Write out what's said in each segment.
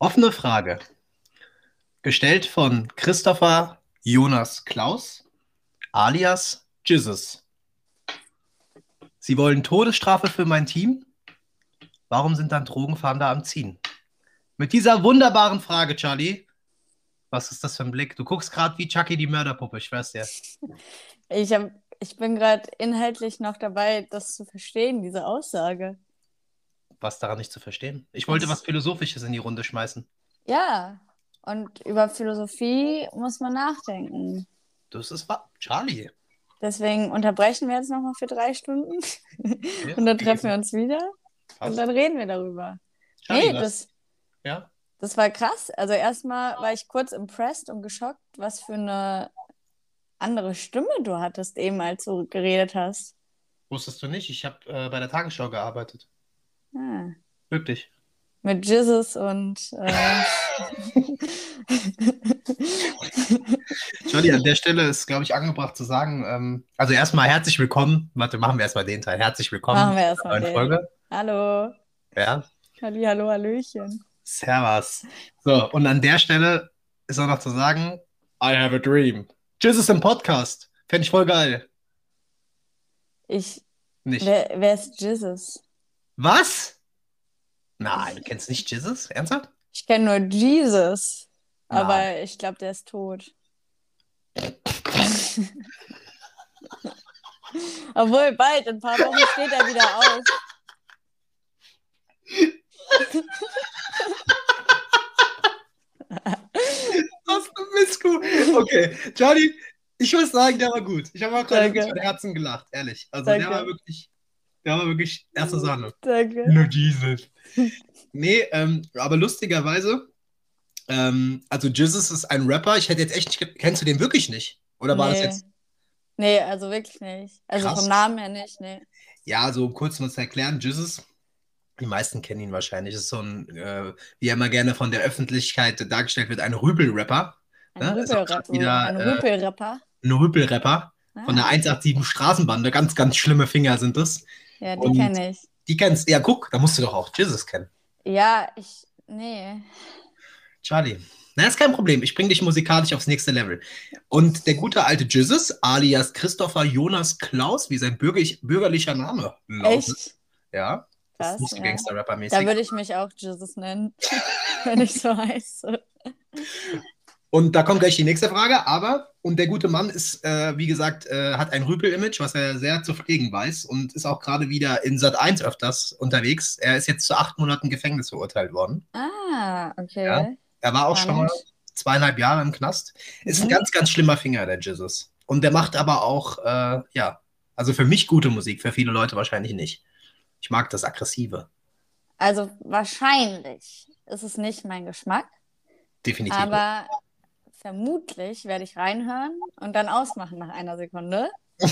Offene Frage. Gestellt von Christopher Jonas Klaus, alias Jesus. Sie wollen Todesstrafe für mein Team? Warum sind dann Drogenfahnder am Ziehen? Mit dieser wunderbaren Frage, Charlie, was ist das für ein Blick? Du guckst gerade wie Chucky die Mörderpuppe, ich weiß ja. Ich, hab, ich bin gerade inhaltlich noch dabei, das zu verstehen, diese Aussage. Was daran nicht zu verstehen? Ich wollte was Philosophisches in die Runde schmeißen. Ja, und über Philosophie muss man nachdenken. Das ist wahr. Charlie. Deswegen unterbrechen wir jetzt nochmal für drei Stunden und dann treffen wir uns wieder und Passt. dann reden wir darüber. Charlie, nee, das, Ja? das war krass. Also erstmal war ich kurz impressed und geschockt, was für eine andere Stimme du hattest eben, als du geredet hast. Wusstest du nicht? Ich habe äh, bei der Tagesschau gearbeitet. Ah, Wirklich. mit Jesus und äh, Charlie, an der Stelle ist, glaube ich, angebracht zu sagen, ähm, also erstmal herzlich willkommen. Warte, machen wir erstmal den Teil. Herzlich willkommen machen wir erstmal neuen den. Folge. Hallo. Ja, Halli, hallo, Hallöchen. Servus. So, und an der Stelle ist auch noch zu sagen, I have a dream. Jesus im Podcast. Fände ich voll geil. Ich, Nicht. wer, wer ist Jesus? Was? Nein, du kennst nicht Jesus? Ernsthaft? Ich kenne nur Jesus, aber Nein. ich glaube, der ist tot. Obwohl, bald, in ein paar Wochen steht er wieder auf. Was für ein Misskuh. Okay, Charlie, ich muss sagen, der war gut. Ich habe auch gerade wirklich von Herzen gelacht, ehrlich. Also der Danke. war wirklich, der war wirklich erste Sahne. Danke. Nur Jesus. Nee, ähm, aber lustigerweise, ähm, also Jesus ist ein Rapper. Ich hätte jetzt echt, kennst du den wirklich nicht? Oder war das Nee. jetzt? Nee, also wirklich nicht. Also Krass. vom Namen her nicht, nee. Ja, so kurz mal zu erklären, Jesus, die meisten kennen ihn wahrscheinlich, ist so ein, äh, wie er immer gerne von der Öffentlichkeit dargestellt wird, ein Rüpelrapper, Ein grad wieder, ein äh, Rüpelrapper. ein Rüpelrapper von der Ah, 187 Straßenbande, ganz, ganz schlimme Finger sind das. ja, die kenne ich. Die kennst ja, guck, da musst du doch auch Jesus kennen. Ja, ich, nee. Charlie. Na, ist kein Problem. Ich bringe dich musikalisch aufs nächste Level. Und der gute alte Jesus, alias Christopher Jonas Klaus, wie sein bürgerlich, bürgerlicher Name lautet. Echt? Ja, das Krass, ist nicht so ja. Gangster-Rapper-mäßig. Da würde ich mich auch Jesus nennen, wenn ich so heiße. Und da kommt gleich die nächste Frage. Aber, und der gute Mann ist, äh, wie gesagt, äh, hat ein Rüpel-Image, was er sehr zu pflegen weiß und ist auch gerade wieder in Sat 1 öfters unterwegs. Er ist jetzt zu acht Monaten Gefängnis verurteilt worden. Ah, okay. Ja. Er war auch schon mal Spannend. zweieinhalb Jahre im Knast. Ist ein Mhm. ganz, ganz schlimmer Finger, der Jesus. Und der macht aber auch, äh, ja, also für mich gute Musik, für viele Leute wahrscheinlich nicht. Ich mag das Aggressive. Also wahrscheinlich ist es nicht mein Geschmack, Definitiv. aber vermutlich werde ich reinhören und dann ausmachen nach einer Sekunde.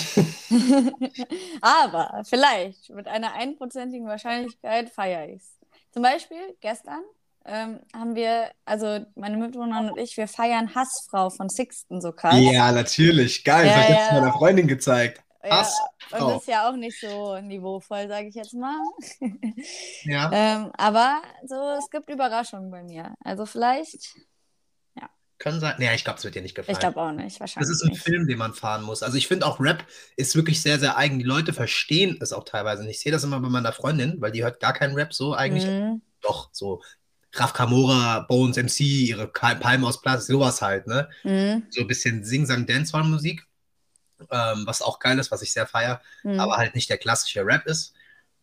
aber vielleicht mit einer einprozentigen Wahrscheinlichkeit feiere ich es. Zum Beispiel gestern ähm, haben wir, also meine Mitbewohnerin und ich, wir feiern Hassfrau von Sixten so krass. ja, natürlich. Geil. Ja, das hat jetzt ja. meiner Freundin gezeigt. Ja, Hassfrau. und das ist ja auch nicht so niveauvoll, sage ich jetzt mal. Ja. Ähm, aber so, es gibt Überraschungen bei mir. Also vielleicht, Können sein. Nee, ich glaube, es wird dir nicht gefallen. ich glaube auch nicht, Das wahrscheinlich ist ein nicht. Film, den man fahren muss. Also ich finde auch Rap ist wirklich sehr, sehr eigen. Die Leute verstehen es auch teilweise nicht. Ich sehe das immer bei meiner Freundin, weil die hört gar keinen Rap so eigentlich. Mhm. Doch, so Raf Kamora, Bones MC, ihre Palmen aus Plastik, sowas halt, ne? Mhm. So ein bisschen Sing-Sang-Dancehall-Musik, ähm, was auch geil ist, was ich sehr feiere, Mhm. aber halt nicht der klassische Rap ist.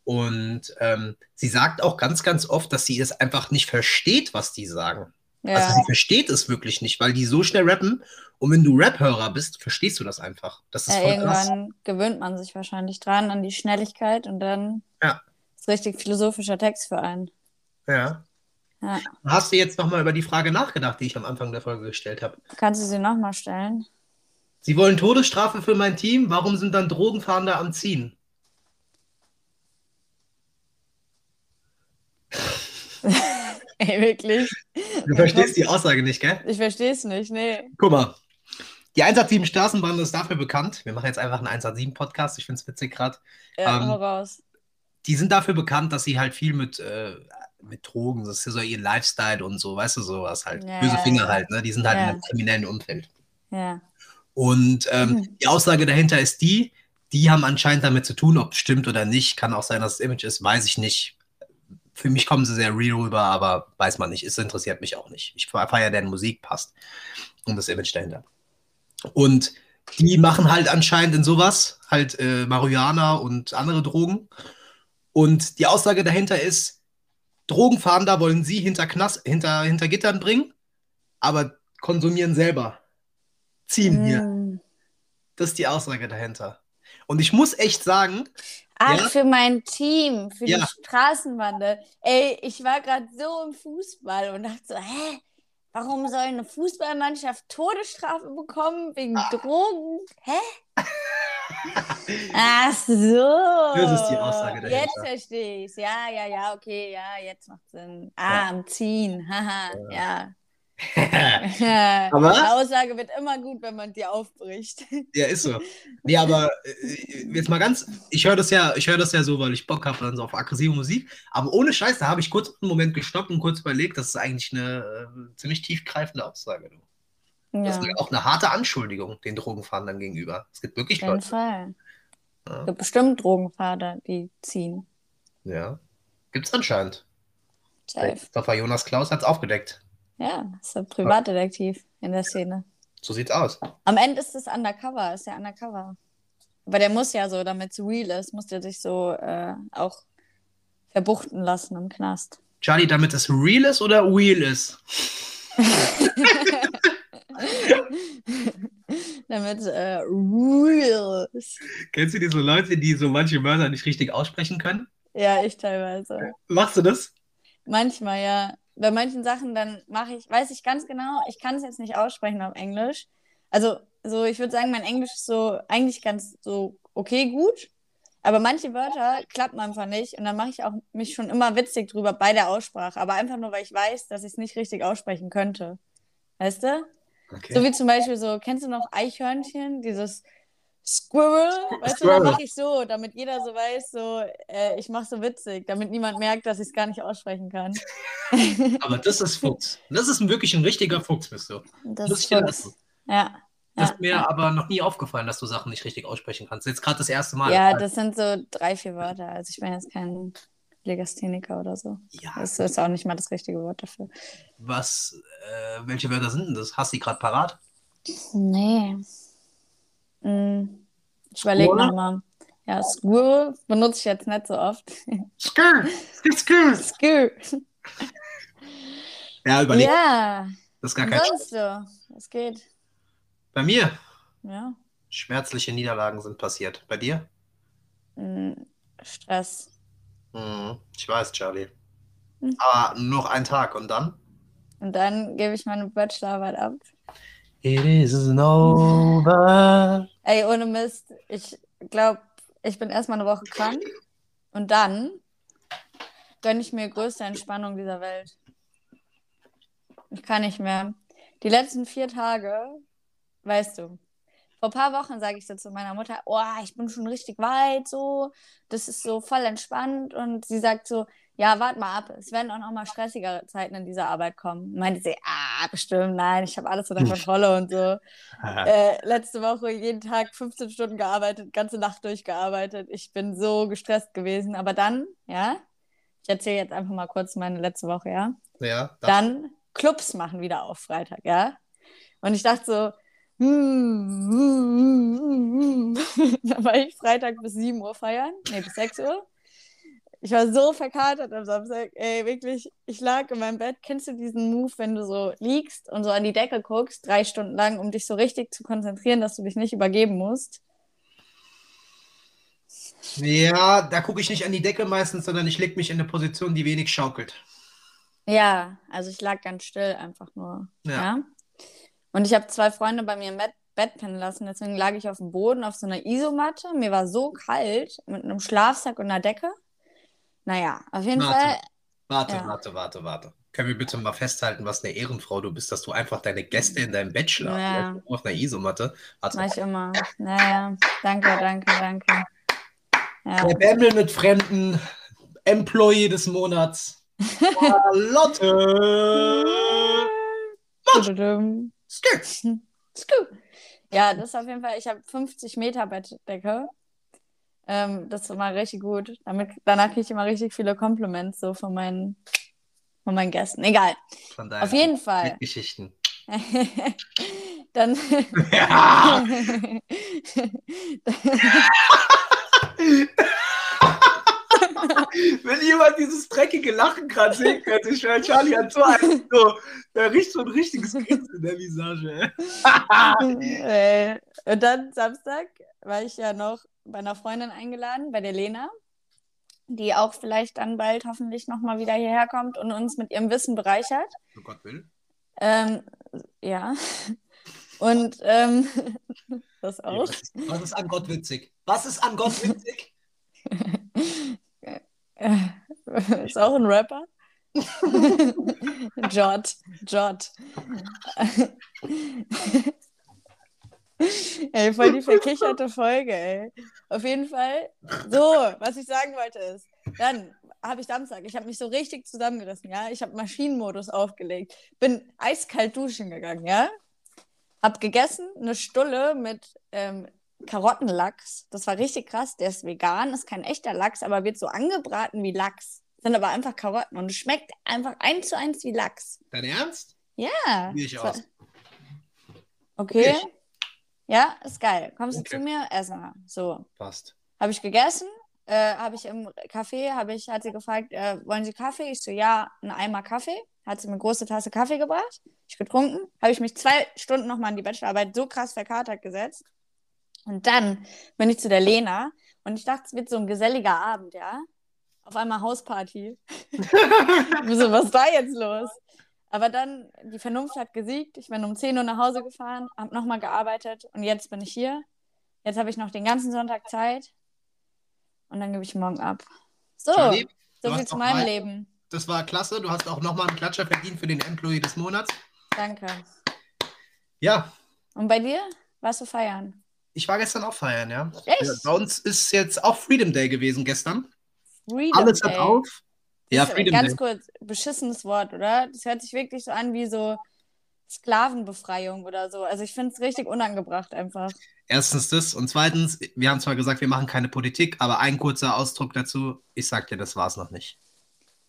Und ähm, sie sagt auch ganz, ganz oft, dass sie es einfach nicht versteht, was die sagen. ja. Also sie versteht es wirklich nicht, weil die so schnell rappen. Und wenn du Rap-Hörer bist, verstehst du das einfach. Das ist ja, voll krass. irgendwann gewöhnt man sich wahrscheinlich dran an die Schnelligkeit und dann Ja. ist richtig philosophischer Text für einen. Ja. Ja. Hast du jetzt nochmal über die Frage nachgedacht, die ich am Anfang der Folge gestellt habe? Kannst du sie nochmal stellen? Sie wollen Todesstrafe für mein Team, warum sind dann Drogenfahnder am Ziehen? Ey, wirklich? Du verstehst die Aussage nicht, gell? Ich verstehe es nicht, nee. Guck mal. Die 187 Straßenbahn ist dafür bekannt. Wir machen jetzt einfach einen 187 Podcast. Ich finde es witzig gerade. Ja, Ähm, raus. Die sind dafür bekannt, dass sie halt viel mit, äh, mit Drogen, das ist ja so ihr Lifestyle und so, weißt du, sowas halt. Ja, Böse Finger ja. halt, ne? Die sind halt Ja. in einem kriminellen Umfeld. Ja. Und ähm, Mhm. die Aussage dahinter ist die, die haben anscheinend damit zu tun, ob es stimmt oder nicht. Kann auch sein, dass es Image ist, weiß ich nicht. Für mich kommen sie sehr real rüber, aber weiß man nicht. Es interessiert mich auch nicht. Ich feiere deren Musik, passt. Und das Image dahinter. Und die machen halt anscheinend in sowas halt äh, Marihuana und andere Drogen. Und die Aussage dahinter ist, Drogenfahnder wollen sie hinter, Knast, hinter, hinter Gittern bringen, aber konsumieren selber. Ziehen hier. Mm. Das ist die Aussage dahinter. Und ich muss echt sagen, Ach, Ja? für mein Team, für Ja. die Straßenbande. Ey, ich war gerade so im Fußball und dachte so, hä? Warum soll eine Fußballmannschaft Todesstrafe bekommen wegen Ah. Drogen? Hä? Ach so. Das ist die Aussage dahinter. Jetzt verstehe ich's. Ja, ja, ja, okay, ja, jetzt macht Sinn. Ah, am Ziehen. Haha, ja. Aber- Die Aussage wird immer gut, wenn man die aufbricht. ja, ist so. Nee, aber äh, jetzt mal ganz, ich höre das ja, ich höre das ja so, weil ich Bock habe dann so auf aggressive Musik. Aber ohne Scheiß, da habe ich kurz einen Moment gestoppt und kurz überlegt, das ist eigentlich eine äh, ziemlich tiefgreifende Aussage. Du. Das Ja, ist auch eine harte Anschuldigung den Drogenfahndern gegenüber. Es gibt wirklich auf jeden Leute. Fall. Ja. Es gibt bestimmt Drogenfahrer, die ziehen. Ja. Gibt es anscheinend. Safe. Christopher Jonas Klaus hat es aufgedeckt. Ja, ist ein Privatdetektiv in der Szene. So sieht's aus. Am Ende ist es undercover, ist ja undercover. Aber der muss ja so, damit es real ist, muss der sich so äh, auch verbuchten lassen im Knast. Charlie, damit es real ist oder real ist? damit äh, real ist. Kennst du diese Leute, die so manche Wörter nicht richtig aussprechen können? Ja, ich teilweise. Machst du das? Manchmal ja. Bei manchen Sachen dann mache ich, weiß ich ganz genau, ich kann es jetzt nicht aussprechen auf Englisch. Also, so, ich würde sagen, mein Englisch ist so eigentlich ganz so okay gut. Aber manche Wörter klappen einfach nicht und dann mache ich auch mich schon immer witzig drüber bei der Aussprache. Aber einfach nur, weil ich weiß, dass ich es nicht richtig aussprechen könnte. Weißt du? Okay. So wie zum Beispiel so, kennst du noch Eichhörnchen? Dieses Squirrel? Weißt du, Squirrel. da mache ich so, damit jeder so weiß, so, äh, ich mache so witzig, damit niemand merkt, dass ich es gar nicht aussprechen kann. Aber das ist Fuchs. Das ist wirklich ein richtiger Fuchs, bist du. Das Muss ist Fuchs. lassen. Ja. Das Ja, ist mir ja. aber noch nie aufgefallen, dass du Sachen nicht richtig aussprechen kannst. Jetzt gerade das erste Mal. ja, das sind so drei, vier Wörter. Also ich bin jetzt kein Legastheniker oder so. Ja, Das ist auch nicht mal das richtige Wort dafür. was, äh, welche Wörter sind denn das? Hast du die gerade parat? Nee. Hm. Ich überlege nochmal. Ja, Squirrel benutze ich jetzt nicht so oft. Skr, skr. Squirrel. Ja, überleg. Ja, Das ist gar kein sonst so. Es geht. Bei mir. Ja. Schmerzliche Niederlagen sind passiert. Bei dir? Hm, Stress. Mhm. Ich weiß, Charlie. Hm. Aber noch ein Tag und dann? Und dann gebe ich meine Bachelorarbeit ab. It isn't over. Ey, ohne Mist, ich glaube, ich bin erstmal eine Woche krank und dann gönne ich mir größte Entspannung dieser Welt. Ich kann nicht mehr. Die letzten vier Tage, weißt du, vor ein paar Wochen sage ich so zu meiner Mutter, oh, ich bin schon richtig weit, so, das ist so voll entspannt und sie sagt so, ja, warte mal ab, es werden auch noch mal stressigere Zeiten in dieser Arbeit kommen. Meinte sie, ah, bestimmt, nein, ich habe alles unter Kontrolle und so. Äh, letzte Woche jeden Tag 15 Stunden gearbeitet, ganze Nacht durchgearbeitet. Ich bin so gestresst gewesen. Aber dann, ja, ich erzähle jetzt einfach mal kurz meine letzte Woche, ja. ja, Dann Clubs machen wieder auf Freitag, ja. Und ich dachte so, hm, hm, hm, hm, hm. dann war ich Freitag bis 7 Uhr feiern, nee, bis 6 Uhr. Ich war so verkatert am Samstag, ey, wirklich, ich lag in meinem Bett. Kennst du diesen Move, wenn du so liegst und so an die Decke guckst, drei Stunden lang, um dich so richtig zu konzentrieren, dass du dich nicht übergeben musst? ja, da gucke ich nicht an die Decke meistens, sondern ich lege mich in eine Position, die wenig schaukelt. Ja, also ich lag ganz still einfach nur. Ja. Ja. Und ich habe zwei Freunde bei mir im Bett, Bett pennen lassen, deswegen lag ich auf dem Boden auf so einer Isomatte. Mir war so kalt mit einem Schlafsack und einer Decke. Naja, auf jeden Warte. Fall. Warte, Ja. warte, warte, warte. Können wir bitte mal festhalten, was eine Ehrenfrau du bist, dass du einfach deine Gäste in deinem Bett schlafst, Ja. auf einer Isomatte. Mach Also, ich immer. Naja, danke, danke, danke. Ja. der Bämmel mit Fremden, Employee des Monats, Lotte. Tududum. Skip. Scoop. Ja, das ist auf jeden Fall, ich habe 50 Meter Bettdecke. Ähm, das immer richtig gut. Damit, danach kriege ich immer richtig viele Compliments so von meinen, von meinen Gästen. Egal. Von daher Auf jeden Fall. Geschichten. Dann. Ja. Wenn jemand dieses dreckige Lachen gerade sehen könnte, ich schwör, Charlie hat so ein, so, da riecht so ein richtiges Grinsen in der Visage. ey. Äh, Und dann Samstag war ich ja noch bei einer Freundin eingeladen, bei der Lena, die auch vielleicht dann bald hoffentlich nochmal wieder hierher kommt und uns mit ihrem Wissen bereichert. Oh Gott will. Ähm, ja. Und ähm, das auch. Was ist, an Gott witzig? Was ist an Gott witzig? Ist auch ein Rapper. Jot, Jot. ey, voll die verkicherte Folge, ey. Auf jeden Fall. So, was ich sagen wollte ist, dann habe ich Samstag, ich habe mich so richtig zusammengerissen, ja. Ich habe Maschinenmodus aufgelegt, bin eiskalt duschen gegangen, ja. Hab gegessen, eine Stulle mit ähm, Karottenlachs. Das war richtig krass. Der ist vegan, ist kein echter Lachs, aber wird so angebraten wie Lachs. Sind aber einfach Karotten und schmeckt einfach eins zu eins wie Lachs. Dein Ernst? Ja. Wie ich aus. Okay. Ich? Ja, ist geil. Kommst Okay. du zu mir? Essen wir. So. Passt. Habe ich gegessen, äh, habe ich im Café, habe ich, hat sie gefragt, äh, wollen Sie Kaffee? Ich so, ja, einen Eimer Kaffee. Hat sie mir eine große Tasse Kaffee gebracht. Ich getrunken. Habe ich mich zwei Stunden nochmal in die Bachelorarbeit so krass verkatert gesetzt. Und dann bin ich zu der Lena und ich dachte, es wird so ein geselliger Abend, ja. Auf einmal Hausparty. so, was ist da jetzt los? Aber dann, die Vernunft hat gesiegt. Ich bin um 10 Uhr nach Hause gefahren, habe nochmal gearbeitet und jetzt bin ich hier. Jetzt habe ich noch den ganzen Sonntag Zeit und dann gebe ich morgen ab. So, Charlie, so viel zu meinem mal- Leben. Das war klasse. Du hast auch nochmal einen Klatscher verdient für den Employee des Monats. Danke. Ja, Und bei dir? Warst du feiern? ich war gestern auch feiern, ja. Echt? Bei uns ist jetzt auch Freedom Day gewesen gestern. Freedom Alles hat Day. auf. Ja, Freedom ganz Day. kurz, beschissenes Wort, oder? Das hört sich wirklich so an wie so Sklavenbefreiung oder so. Also ich finde es richtig unangebracht einfach. Erstens das und zweitens, wir haben zwar gesagt, wir machen keine Politik, aber ein kurzer Ausdruck dazu. Ich sag dir, das war's noch nicht.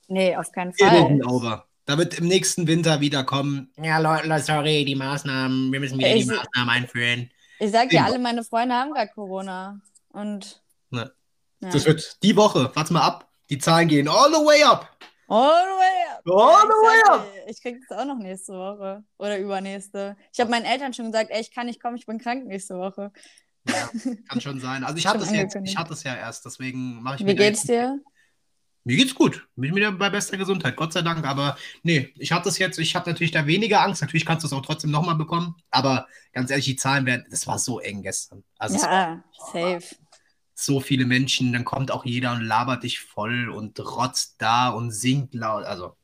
Nee, auf keinen Fall. over. Da wird im nächsten Winter wieder kommen. Ja, Leute, sorry, die Maßnahmen, wir müssen wieder Ich- die Maßnahmen einführen. Ich sag dir, alle meine Freunde haben gerade Corona. Und. Ne. Ja. Das wird die Woche, warte mal ab. Die Zahlen gehen all the way up. All the way up. All Ja, the way up. ich krieg das auch noch nächste Woche. Oder übernächste. Ich habe meinen Eltern schon gesagt, ey, ich kann nicht kommen, ich bin krank nächste Woche. Ja, kann schon sein. Also ich hatte es jetzt, ich hatte es ja erst, deswegen mache ich Wie mir da geht's dir? Mir geht's gut. Bin wieder bei bester Gesundheit, Gott sei Dank. Aber nee, ich hatte es jetzt, ich habe natürlich da weniger Angst. Natürlich kannst du es auch trotzdem nochmal bekommen. Aber ganz ehrlich, die Zahlen werden, das war so eng gestern. Also es war Ja, safe. So viele Menschen, dann kommt auch jeder und labert dich voll und rotzt da und singt laut. Also.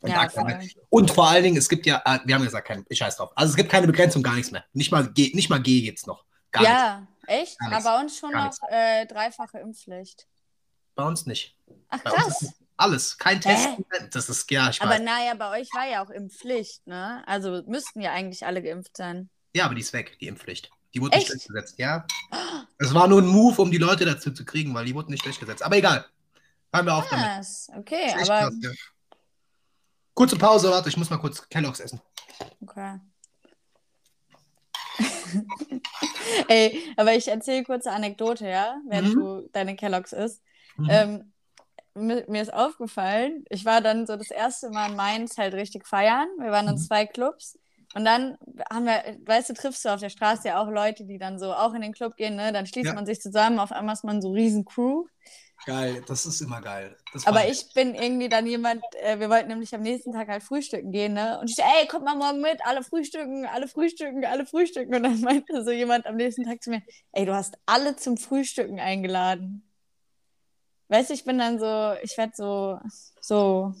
Und, Ja, voll. und vor allen Dingen, es gibt ja, äh, wir haben gesagt, kein, ich scheiß drauf. Also es gibt keine Begrenzung, gar nichts mehr. Nicht mal G, nicht mal G geht's noch. Gar nichts. Ja, echt? Gar nichts. Aber bei uns schon noch äh, dreifache Impfpflicht. Bei uns nicht. Ach Bei krass. alles. Kein Hä? Test. Das ist, ja, ich Aber naja, bei euch war ja auch Impfpflicht, ne? Also müssten ja eigentlich alle geimpft sein. Ja, aber die ist weg, die Impfpflicht. Die wurde nicht Echt? durchgesetzt, ja. Es war nur ein Move, um die Leute dazu zu kriegen, weil die wurden nicht durchgesetzt. Aber egal. Hören wir auf damit. Okay, echt aber krass, ja. Kurze Pause, warte, ich muss mal kurz Kelloggs essen. okay. Ey, aber ich erzähle kurze Anekdote, ja, während Mhm. du deine Kelloggs isst. Mhm. Ähm, mir, mir ist aufgefallen, ich war dann so das erste Mal in Mainz halt richtig feiern. Wir waren in Mhm. zwei Clubs. Und dann haben wir, weißt du, triffst du auf der Straße ja auch Leute, die dann so auch in den Club gehen, ne? Dann schließt Ja. man sich zusammen, auf einmal ist man so riesen Crew. Geil, das ist immer geil. Aber ich bin irgendwie dann jemand, äh, wir wollten nämlich am nächsten Tag halt frühstücken gehen, ne? Und ich so, ey, kommt mal morgen mit, alle frühstücken, alle frühstücken, alle frühstücken. Und dann meinte so jemand am nächsten Tag zu mir, ey, du hast alle zum Frühstücken eingeladen. Weißt du, ich bin dann so, ich werde so, so,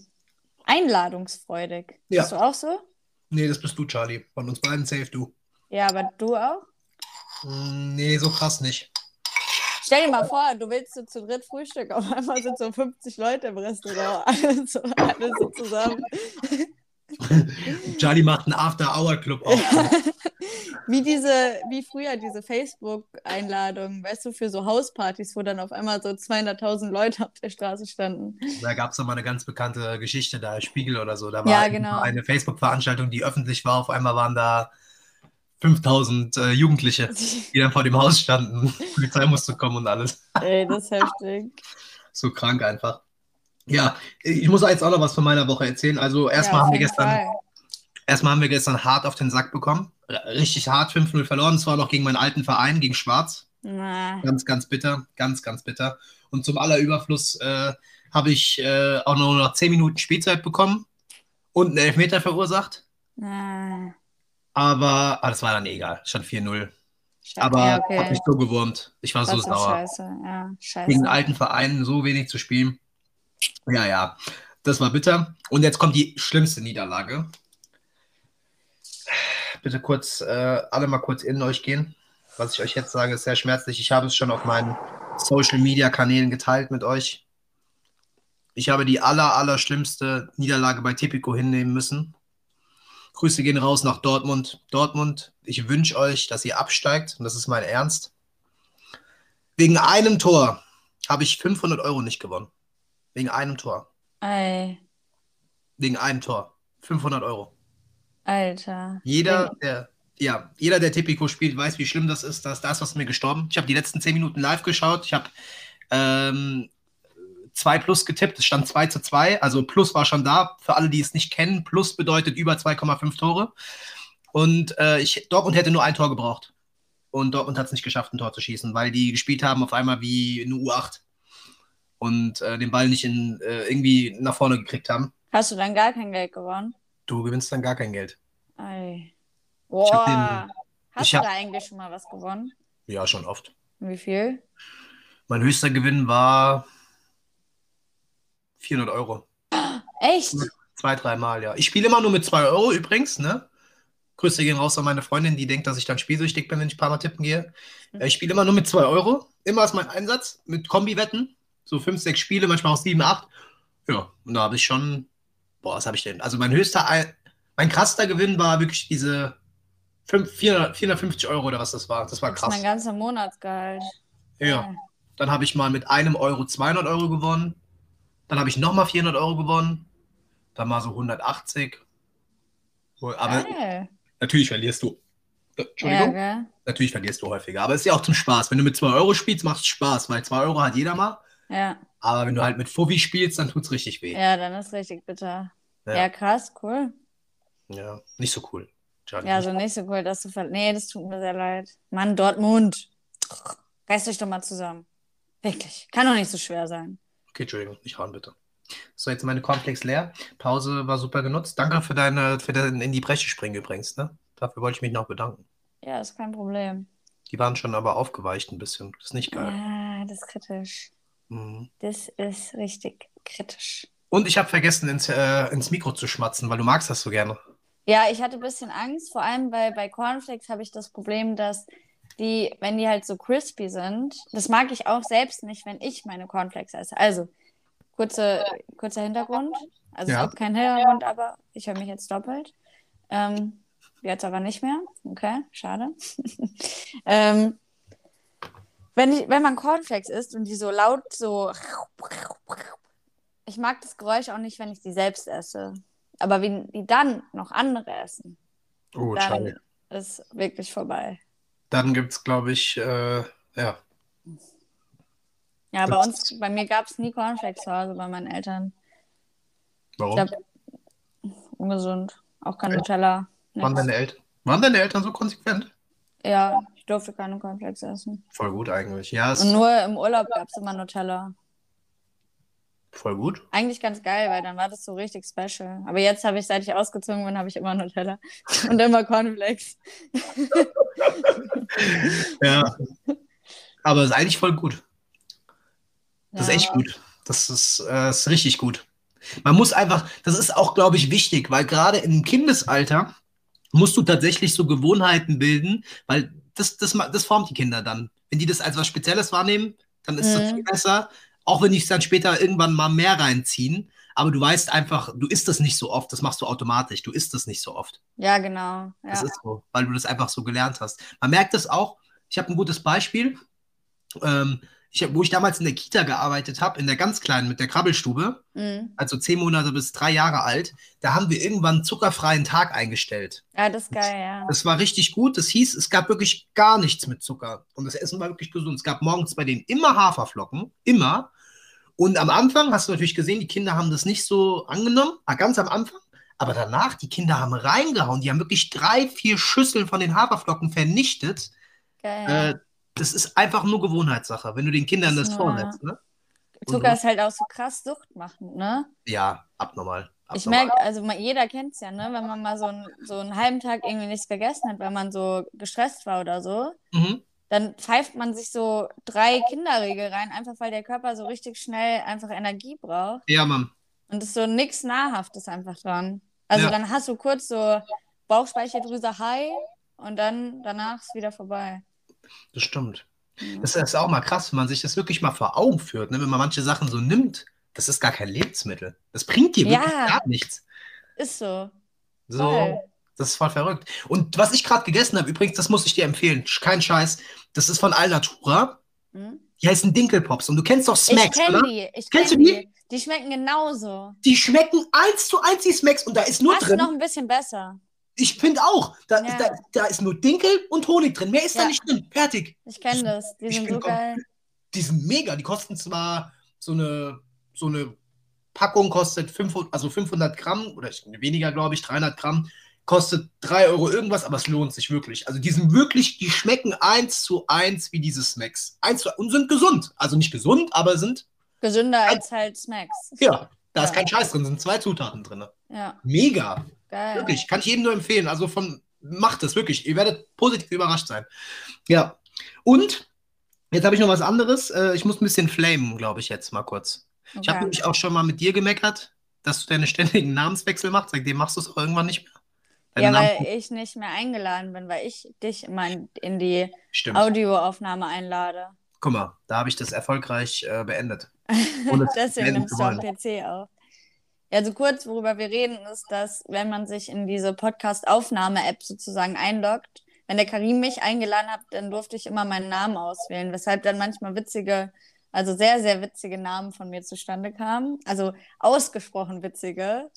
Einladungsfreudig. Ja. Bist du auch so? Nee, das bist du, Charlie. Von uns beiden safe du. Ja, aber du auch? Mm, Nee, so krass nicht. Stell dir mal vor, du willst so zu dritt Frühstück, auf einmal sind so 50 Leute im Restaurant, alle so, alle so zusammen. Charlie macht einen After-Hour-Club auf. Wie diese, wie früher diese Facebook-Einladungen, weißt du, für so Hauspartys, wo dann auf einmal so 200.000 Leute auf der Straße standen. Da gab es mal eine ganz bekannte Geschichte, da Spiegel oder so. Da war Ja, genau. eine Facebook-Veranstaltung, die öffentlich war. Auf einmal waren da 5000 äh, Jugendliche, die dann vor dem Haus standen. Polizei musste kommen und alles. Ey, das ist heftig. So krank einfach. Ja, ich muss jetzt auch noch was von meiner Woche erzählen. Also erstmal Ja, haben wir gestern, Fall. erstmal haben wir gestern hart auf den Sack bekommen. Richtig hart, 5-0 verloren. Zwar noch gegen meinen alten Verein, gegen Schwarz. Na, Ganz, ganz bitter. Ganz, ganz bitter. Und zum Allerüberfluss äh, habe ich äh, auch nur noch 10 Minuten Spielzeit bekommen und einen Elfmeter verursacht. na. Aber ah, das war dann egal. Schon 4-0. Scheiße. Aber ja, hat okay. mich so gewurmt. Ich war so Trotzdem sauer. Scheiße. Ja, scheiße. Gegen einen alten Verein so wenig zu spielen. Ja, ja. Das war bitter. Und jetzt kommt die schlimmste Niederlage. Bitte kurz, äh, alle mal kurz in euch gehen. Was ich euch jetzt sage, ist sehr schmerzlich. Ich habe es schon auf meinen Social Media Kanälen geteilt mit euch. Ich habe die aller, aller schlimmste Niederlage bei Tipico hinnehmen müssen. Grüße gehen raus nach Dortmund. Dortmund, ich wünsche euch, dass ihr absteigt. Und das ist mein Ernst. Wegen einem Tor habe ich 500 Euro nicht gewonnen. Wegen einem Tor. Ey, Wegen einem Tor. 500 Euro. Alter. Jeder, der, ja, jeder, der Tipico spielt, weiß, wie schlimm das ist. Da ist das, was mir gestorben. Ich habe die letzten 10 Minuten live geschaut. Ich habe ähm, 2 plus getippt. Es stand 2 zu 2. Also Plus war schon da. Für alle, die es nicht kennen, Plus bedeutet über 2,5 Tore. Und äh, ich, Dortmund hätte nur ein Tor gebraucht. Und Dortmund hat es nicht geschafft, ein Tor zu schießen, weil die gespielt haben auf einmal wie eine U8 und äh, den Ball nicht in, äh, irgendwie nach vorne gekriegt haben. Hast du dann gar kein Geld gewonnen? Du gewinnst dann gar kein Geld. Boah. hab den- Hast du hab- da eigentlich schon mal was gewonnen? Ja, schon oft. Wie viel? Mein höchster Gewinn war 400 Euro. Echt? Zwei, dreimal, ja. Ich spiele immer nur mit 2 Euro übrigens, ne? Grüße gehen raus an meine Freundin, die denkt, dass ich dann spielsüchtig bin, wenn ich ein paar Mal tippen gehe. Äh, Ich spiele immer nur mit 2 Euro. Immer ist mein Einsatz mit Kombi-Wetten. So 5, 6 Spiele, manchmal auch 7, 8. Ja, und da habe ich schon. Boah, was habe ich denn? Also mein höchster, Ei- mein krasster Gewinn war wirklich diese 5, 400, 450 Euro oder was das war. Das war Das ist mein krass. ganzer Monatsgehalt. Ja. Dann habe ich mal mit einem Euro 200 Euro gewonnen. Dann habe ich nochmal 400 Euro gewonnen. Dann mal so 180. Wohl, Aber Geil. natürlich verlierst du. Äh, Ja, Entschuldigung. gell? Natürlich verlierst du häufiger. Aber es ist ja auch zum Spaß. Wenn du mit 2 Euro spielst, macht es Spaß, weil 2 Euro hat jeder mal. Ja. Aber wenn du halt mit Fuffi spielst, dann tut es richtig weh. ja, dann ist richtig bitter. Ja. Ja, krass, cool. Ja, nicht so cool. Charlie. Ja, so nicht so cool, dass du ver Nee, das tut mir sehr leid. Mann, Dortmund. Reißt euch doch mal zusammen. Wirklich. Kann doch nicht so schwer sein. Okay, Entschuldigung, nicht hauen bitte. So, jetzt meine Cornflakes leer. Pause war super genutzt. Danke für deine, für dein in die Bresche springen übrigens, ne? Dafür wollte ich mich noch bedanken. Ja, ist kein Problem. Die waren schon aber aufgeweicht ein bisschen. Das ist nicht geil. Ja, das ist kritisch. Mhm. Das ist richtig kritisch. Und ich habe vergessen, ins, äh, ins Mikro zu schmatzen, weil du magst das so gerne. Ja, ich hatte ein bisschen Angst, vor allem weil bei Cornflakes habe ich das Problem, dass die, wenn die halt so crispy sind, das mag ich auch selbst nicht, wenn ich meine Cornflakes esse. Also, kurze, kurzer Hintergrund. Also Ja. es gibt keinen Hintergrund, aber ich höre mich jetzt doppelt. Ähm, jetzt aber nicht mehr. Okay, schade. ähm, wenn, ich, wenn man Cornflakes isst und die so laut so. Ich mag das Geräusch auch nicht, wenn ich die selbst esse. Aber wenn die dann noch andere essen, Oh, dann schade. ist wirklich vorbei. Dann gibt es, glaube ich, äh, ja. Ja, bei uns, bei mir gab es nie Cornflakes zu Hause, bei meinen Eltern. Warum? Ich glaube, ungesund. Auch kein? Nutella. Waren deine Eltern? Waren deine Eltern so konsequent? Ja, ich durfte keine Cornflakes essen. Voll gut eigentlich. Ja, Und nur im Urlaub gab es immer Nutella. voll gut. Eigentlich ganz geil, weil dann war das so richtig special. Aber jetzt habe ich, seit ich ausgezogen bin, habe ich immer Nutella und immer Cornflakes. Ja. Aber es ist eigentlich voll gut. Das ist echt gut. Das ist, äh, ist richtig gut. Man muss einfach, das ist auch, glaube ich, wichtig, weil gerade im Kindesalter musst du tatsächlich so Gewohnheiten bilden, weil das, das, das formt die Kinder dann. Wenn die das als was Spezielles wahrnehmen, dann ist mhm. das viel besser. Auch wenn die es dann später irgendwann mal mehr reinziehen. Aber du weißt einfach, du isst das nicht so oft, das machst du automatisch. Du isst das nicht so oft. Ja, genau. Ja. Das ist so, weil du das einfach so gelernt hast. Man merkt es auch, ich habe ein gutes Beispiel. Ähm, ich, wo ich damals in der Kita gearbeitet habe, in der ganz kleinen mit der Krabbelstube, mhm. also zehn Monate bis drei Jahre alt, da haben wir irgendwann einen zuckerfreien Tag eingestellt. Ja, das ist geil, ja. Das war richtig gut. Das hieß, es gab wirklich gar nichts mit Zucker. Und das Essen war wirklich gesund. Es gab morgens bei denen immer Haferflocken, immer. Und am Anfang hast du natürlich gesehen, die Kinder haben das nicht so angenommen, ah, ganz am Anfang. Aber danach, die Kinder haben reingehauen. Die haben wirklich drei, vier Schüsseln von den Haferflocken vernichtet. Geil. Äh, das ist einfach nur Gewohnheitssache, wenn du den Kindern das, das vorsetzt. Ne? Zucker ist halt auch so krass suchtmachend, ne? Ja, abnormal. abnormal. Ich merke, also jeder kennt es ja, ne? Wenn man mal so, ein, so einen halben Tag irgendwie nichts gegessen hat, weil man so gestresst war oder so, mhm. dann pfeift man sich so drei Kinderriegel rein, einfach weil der Körper so richtig schnell einfach Energie braucht. Ja, Mann. Und es ist so nichts Nahrhaftes einfach dran. Also ja. dann hast du kurz so Bauchspeicheldrüse high und dann danach ist wieder vorbei. Das stimmt. Das ist auch mal krass, wenn man sich das wirklich mal vor Augen führt, ne? wenn man manche Sachen so nimmt. Das ist gar kein Lebensmittel. Das bringt dir wirklich ja, gar nichts. Ist so. So, voll. das ist voll verrückt. Und was ich gerade gegessen habe, übrigens, das muss ich dir empfehlen. Kein Scheiß. Das ist von Alnatura. Hm? Die heißen Dinkelpops. Und du kennst doch Smacks, ich kenn oder? Die. Ich Kennst kenn du die? die? Die schmecken genauso. Die schmecken eins zu eins die Smacks und da ist nur Fast drin. noch ein bisschen besser. Ich finde auch. Da, ja. da, da, ist nur Dinkel und Honig drin. Mehr ist ja. da nicht drin. Fertig. Ich kenne das. Die sind so geil. Die sind mega. Die kosten zwar so eine, so eine Packung kostet 500, also 500 Gramm oder weniger, glaube ich, 300 Gramm. Kostet 3 Euro irgendwas, aber es lohnt sich wirklich. Also die sind wirklich, die schmecken eins zu eins wie diese Smacks. Eins zu, und sind gesund. Also nicht gesund, aber sind. Gesünder als halt Smacks. Ja, da ja. ist kein Scheiß drin, sind zwei Zutaten drin. Ja. Mega. Geil. Wirklich, kann ich jedem nur empfehlen. Also von, macht es wirklich. Ihr werdet positiv überrascht sein. Ja. Und jetzt habe ich noch was anderes. Äh, ich muss ein bisschen flamen, glaube ich, jetzt mal kurz. Okay. Ich habe nämlich auch schon mal mit dir gemeckert, dass du deine ständigen Namenswechsel machst. Seitdem machst du es auch irgendwann nicht mehr. Deine ja, Namen weil ich nicht mehr eingeladen bin, weil ich dich immer in die Stimmt. Audioaufnahme einlade. Guck mal, da habe ich das erfolgreich äh, beendet. Deswegen nimmst du am PC auf. Also kurz, worüber wir reden, ist, dass wenn man sich in diese Podcast-Aufnahme-App sozusagen einloggt, wenn der Karim mich eingeladen hat, dann durfte ich immer meinen Namen auswählen, weshalb dann manchmal witzige, also sehr, sehr witzige Namen von mir zustande kamen. Also ausgesprochen witzige.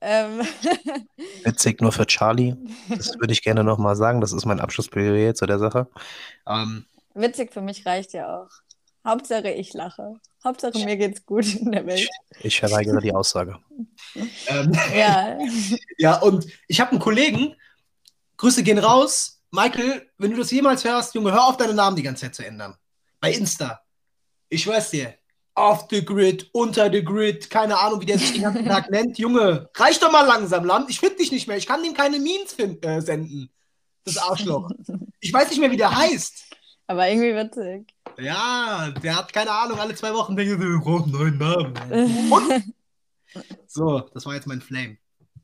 Ähm Witzig nur für Charlie. Das würde ich gerne nochmal sagen. Das ist mein Abschlussplädoyer zu der Sache. Ähm, Witzig für mich reicht ja auch. Hauptsache ich lache. Hauptsache mir geht's gut in der Welt. Ich, verweigere die Aussage. ähm, ja. ja, und ich habe einen Kollegen, Grüße gehen raus. Michael, wenn du das jemals hörst, Junge, hör auf, deinen Namen die ganze Zeit zu ändern. Bei Insta. Ich weiß dir. Off the grid, unter the grid, keine Ahnung, wie der sich den ganzen Tag nennt. Junge, reicht doch mal langsam, Land. Ich finde dich nicht mehr. Ich kann ihm keine Memes äh, senden. Das Arschloch. Ich weiß nicht mehr, wie der heißt. Aber irgendwie witzig. Ja, der hat keine Ahnung, alle zwei Wochen denkt er, einen neuen Namen. so, das war jetzt mein Flame.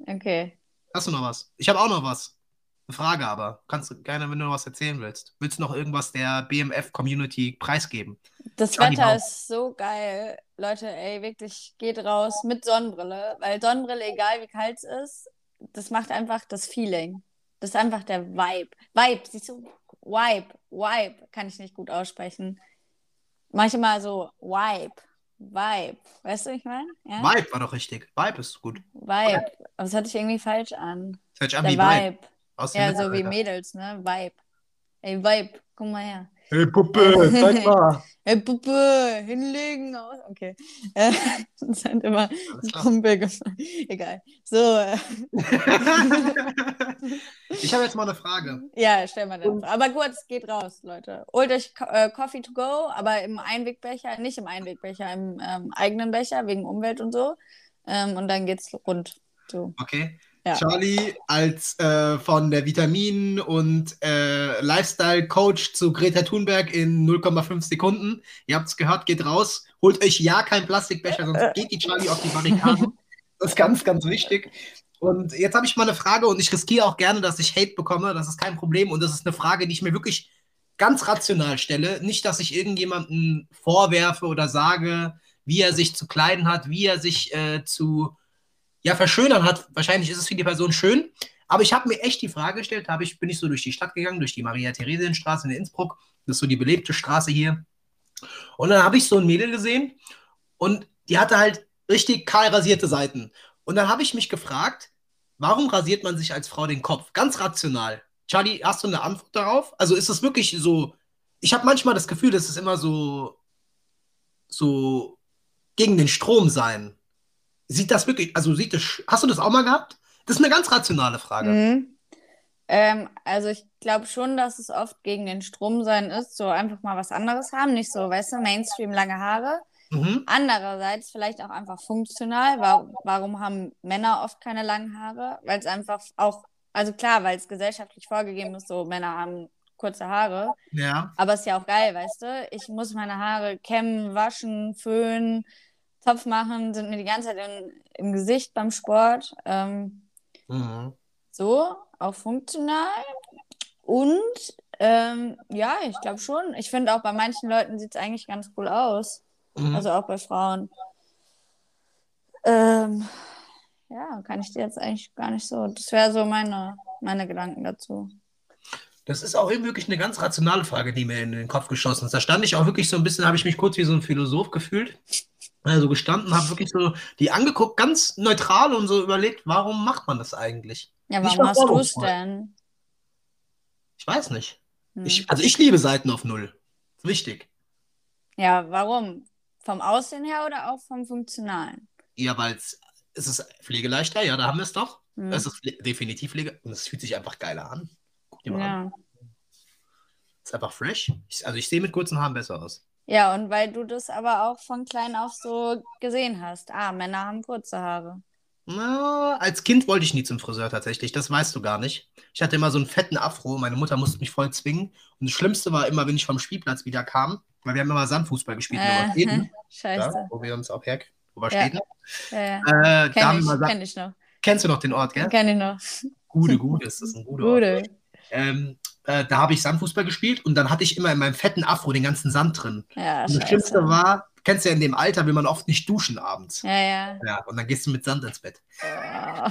Okay. Hast du noch was? Ich habe auch noch was. Eine Frage aber. Kannst du gerne, wenn du noch was erzählen willst. Willst du noch irgendwas der BMF-Community preisgeben? Das Johnny Wetter ist so geil. Leute, ey, wirklich, geht raus mit Sonnenbrille. Weil Sonnenbrille, egal wie kalt es ist, das macht einfach das Feeling. Das ist einfach der Vibe. Vibe, siehst du? Vibe, Vibe, kann ich nicht gut aussprechen. Manchmal so Vibe, Vibe. Weißt du, ich meine? Ja? Vibe war doch richtig. Vibe ist gut. Vibe. Aber das hatte ich irgendwie falsch an. Das hört sich an wie Vibe. Vibe. Ja, so wie Mädels, ne? Vibe. Ey, Vibe, guck mal her. Hey Puppe, zeig mal. hey Puppe, hinlegen. Okay. Äh, das hat immer ein Kumpel gemacht. Egal. So. Äh. ich habe jetzt mal eine Frage. Ja, stell mal das. Aber kurz, geht raus, Leute. Holt euch äh, Coffee to go, aber im Einwegbecher, nicht im Einwegbecher, im ähm, eigenen Becher, wegen Umwelt und so. Ähm, und dann geht's rund. So. Okay. Ja. Charlie als äh, von der Vitamin- und äh, Lifestyle-Coach zu Greta Thunberg in 0,5 Sekunden. Ihr habt es gehört, geht raus. Holt euch ja keinen Plastikbecher, sonst geht die Charlie auf die Barrikaden. Das ist ganz, ganz wichtig. Und jetzt habe ich mal eine Frage und ich riskiere auch gerne, dass ich Hate bekomme. Das ist kein Problem. Und das ist eine Frage, die ich mir wirklich ganz rational stelle. Nicht, dass ich irgendjemanden vorwerfe oder sage, wie er sich zu kleiden hat, wie er sich äh, zu ja, verschönern hat. Wahrscheinlich ist es für die Person schön. Aber ich habe mir echt die Frage gestellt, habe ich, bin ich so durch die Stadt gegangen, durch die Maria-Theresienstraße in Innsbruck. Das ist so die belebte Straße hier. Und dann habe ich so ein Mädel gesehen und die hatte halt richtig kahl rasierte Seiten. Und dann habe ich mich gefragt, warum rasiert man sich als Frau den Kopf? Ganz rational. Charlie, hast du eine Antwort darauf? Also ist es wirklich so, ich habe manchmal das Gefühl, dass es immer so, so gegen den Strom sein. Sieht das wirklich, also sieht das, hast du das auch mal gehabt? Das ist eine ganz rationale Frage. Mhm. Ähm, also ich glaube schon, dass es oft gegen den Strom sein ist, so einfach mal was anderes haben, nicht so, weißt du, Mainstream lange Haare. Mhm. Andererseits vielleicht auch einfach funktional. Warum, warum haben Männer oft keine langen Haare? Weil es einfach auch, also klar, weil es gesellschaftlich vorgegeben ist, so Männer haben kurze Haare. Ja. Aber ist ja auch geil, weißt du? Ich muss meine Haare kämmen, waschen, föhnen, Zopf machen, sind mir die ganze Zeit in, im Gesicht beim Sport. Ähm, Mhm. so, auch funktional. Und ähm, ja, ich glaube schon. Ich finde auch bei manchen Leuten sieht es eigentlich ganz cool aus. Mhm. Also auch bei Frauen. Ähm, ja, kann ich dir jetzt eigentlich gar nicht so. Das wäre so meine, meine Gedanken dazu. Das ist auch eben wirklich eine ganz rationale Frage, die mir in den Kopf geschossen ist. Da stand ich auch wirklich so ein bisschen, habe ich mich kurz wie so ein Philosoph gefühlt. Also gestanden, habe wirklich so die angeguckt, ganz neutral und so überlegt, warum macht man das eigentlich? Ja, warum hast du es denn? Ich weiß nicht. Hm. Ich, also ich liebe Seiten auf Null. Ist wichtig. Ja, warum? Vom Aussehen her oder auch vom Funktionalen? Ja, weil es ist pflegeleichter, ja, da haben wir es doch. Hm. Es ist definitiv Pflege und es fühlt sich einfach geiler an. Guck dir mal an. Ja. Ist einfach fresh. Ich, also ich sehe mit kurzen Haaren besser aus. Ja, und weil du das aber auch von klein auf so gesehen hast. Ah, Männer haben kurze Haare. Na, als Kind wollte ich nie zum Friseur tatsächlich, das weißt du gar nicht. Ich hatte immer so einen fetten Afro, meine Mutter musste mich voll zwingen. Und das Schlimmste war immer, wenn ich vom Spielplatz wieder kam, weil wir haben immer Sandfußball gespielt in Äh, Obersteden, Scheiße. da, wo wir uns auch her, Obersteden. Ja, ja. Äh, da Kenn haben ich, wir kenn ich noch. Kennst du noch den Ort, gell? Kenn ich noch. Gude, Gude, ist das ein guter Ort. Gute. Ähm, äh, da habe ich Sandfußball gespielt und dann hatte ich immer in meinem fetten Afro den ganzen Sand drin. Ja, Und das scheiße. Schlimmste war, kennst du ja in dem Alter, will man oft nicht duschen abends. Ja, ja. Ja, und dann gehst du mit Sand ins Bett. Oh,